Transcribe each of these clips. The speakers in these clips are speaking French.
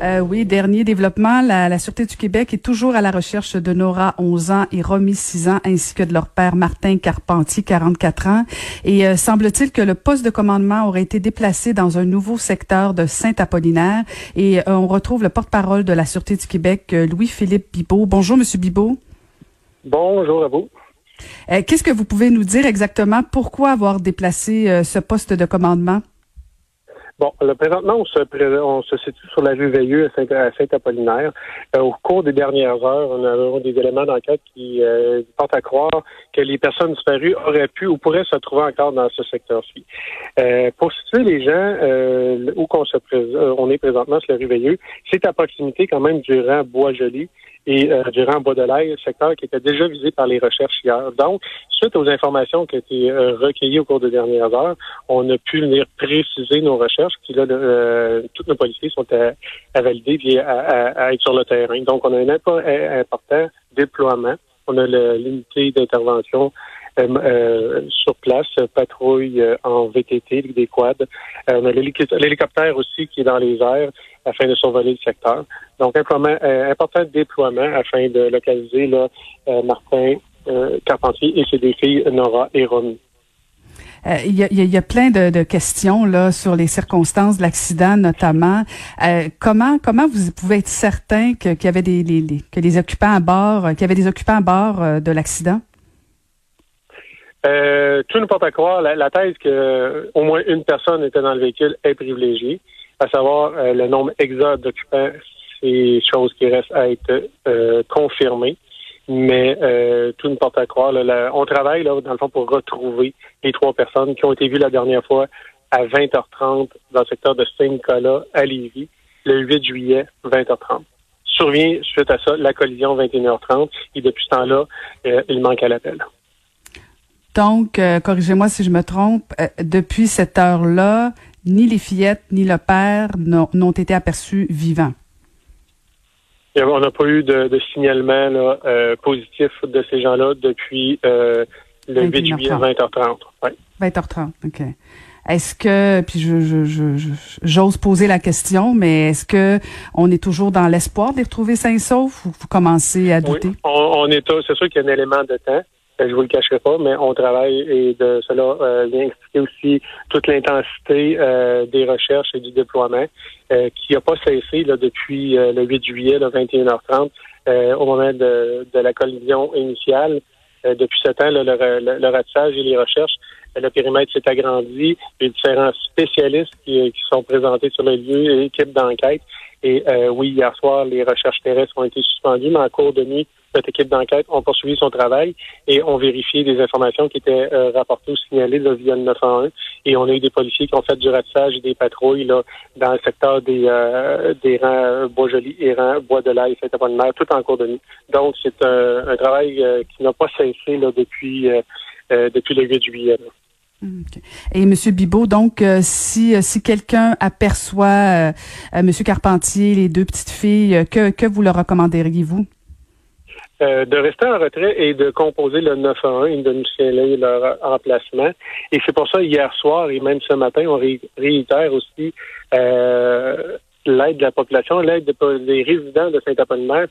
Euh, oui, dernier développement, la, la, Sûreté du Québec est toujours à la recherche de Nora, 11 ans, et Romy, 6 ans, ainsi que de leur père Martin Carpentier, 44 ans. Et euh, semble-t-il que le poste de commandement aurait été déplacé dans un nouveau secteur de Saint-Apollinaire. Et euh, on retrouve le porte-parole de la Sûreté du Québec, Louis-Philippe Bibot. Bonjour, Monsieur Bibot. Bonjour à vous. Qu'est-ce que vous pouvez nous dire exactement? Pourquoi avoir déplacé ce poste de commandement? Bon, là, présentement, on se, on se situe sur la rue Veilleux à Saint-Apollinaire. Euh, au cours des dernières heures, on a des éléments d'enquête qui euh, portent à croire que les personnes disparues auraient pu ou pourraient se trouver encore dans ce secteur-ci. Euh, pour situer les gens euh, où qu'on se on est présentement sur la rue Veilleux, c'est à proximité quand même du rang Bois-Joli et euh, durant Bois de l'Ail, secteur qui était déjà visé par les recherches hier. Donc, suite aux informations qui ont été euh, recueillies au cours des dernières heures, on a pu venir préciser nos recherches, puis là, euh, tous nos policiers sont à, valider et à, être sur le terrain. Donc, on a un important déploiement. On a l'unité d'intervention sur place, patrouille en VTT, des quads. on a l'hélicoptère aussi qui est dans les airs afin de survoler le secteur. Donc, un euh, important déploiement afin de localiser là, euh, Martin euh, Carpentier et ses deux filles, Nora et Romy. Il y, a, plein de, questions là sur les circonstances de l'accident, notamment. comment comment vous pouvez être certain qu'il y avait des occupants à bord, qu'il y avait des occupants à bord de l'accident? Tout ne porte à croire. La, la thèse que au moins une personne était dans le véhicule est privilégiée, à savoir le nombre exact d'occupants c'est chose qui reste à être euh, confirmée. Mais euh, tout ne porte à croire. on travaille là, dans le fond pour retrouver les trois personnes qui ont été vues la dernière fois à 20h30 dans le secteur de Saint-Nicolas à Lévis, le 8 juillet, 20h30. Survient suite à ça la collision 21h30 et depuis ce temps-là, euh, il manque à l'appel. Donc, corrigez-moi si je me trompe, depuis cette heure-là, ni les fillettes ni le père n'ont été aperçus vivants. On n'a pas eu de, signalement euh, positif de ces gens-là depuis euh, le 8 juillet 20h30. 20h30, OK. Est-ce que, puis je, j'ose poser la question, mais est-ce que on est toujours dans l'espoir de les retrouver sains et saufs ou vous commencez à douter? on, est, c'est sûr qu'il y a un élément de temps. Euh, je vous le cacherai pas, mais on travaille et de cela euh, vient expliquer aussi toute l'intensité euh, des recherches et du déploiement qui n'a pas cessé là, depuis le 8 juillet, le 21h30, au moment de, la collision initiale. depuis ce temps, le, le, ratissage et les recherches, le périmètre s'est agrandi. Les différents spécialistes qui, sont présentés sur le lieu, équipe d'enquête. Et oui, hier soir, les recherches terrestres ont été suspendues, mais en cours de nuit, cette équipe d'enquête ont poursuivi son travail et ont vérifié des informations qui étaient euh, rapportées ou signalées via le 901. Et on a eu des policiers qui ont fait du ratissage et des patrouilles là, dans le secteur des, euh, des rangs euh, Bois-Joli et rangs Bois-de-Laye et Saint-Apollinaire, tout en cours de nuit. Donc, c'est un, travail qui n'a pas cessé là, depuis, depuis le 8 juillet. Et Monsieur Bibot, donc, si si quelqu'un aperçoit Monsieur Carpentier, les deux petites filles, que que vous leur recommanderiez-vous? Euh, de rester en retrait et de composer le 911 et de nous signaler leur emplacement. Et c'est pour ça, hier soir et même ce matin, on réitère aussi euh, l'aide de la population, l'aide des résidents de Saint-Apollinaire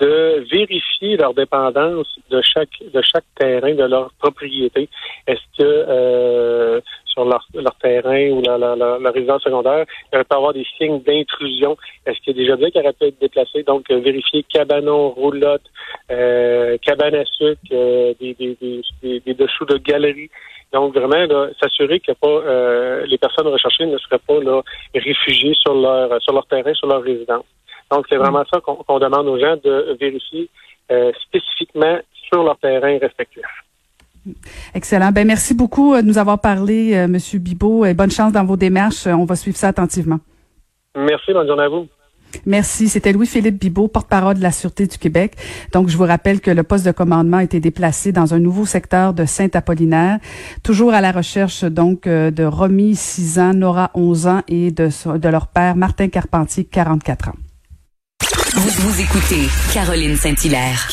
de vérifier leur dépendance de chaque de chaque terrain de leur propriété. Est-ce que euh, sur leur, terrain ou leur, leur, résidence secondaire, il peut avoir des signes d'intrusion. Est-ce qu'il y a des objets qui auraient pu être déplacés? Donc, euh, vérifier cabanon, roulotte, euh, cabane à sucre, euh, des, des, des, des, dessous de galeries. Donc, vraiment, s'assurer que pas euh, les personnes recherchées ne seraient pas là, réfugiées sur leur sur leur terrain, sur leur résidence. Donc, c'est vraiment ça qu'on demande aux gens de vérifier spécifiquement sur leur terrain respectif. Excellent. Ben merci beaucoup euh, de nous avoir parlé, euh, Monsieur Bibot, et bonne chance dans vos démarches. On va suivre ça attentivement. Merci. Bonne journée à vous. Merci. C'était Louis-Philippe Bibot, porte-parole de la Sûreté du Québec. Donc, je vous rappelle que le poste de commandement a été déplacé dans un nouveau secteur de Saint-Apollinaire, toujours à la recherche donc euh, de Romy, 6 ans, Nora, 11 ans et de, de leur père, Martin Carpentier, 44 ans. Vous, vous écoutez Caroline Saint-Hilaire.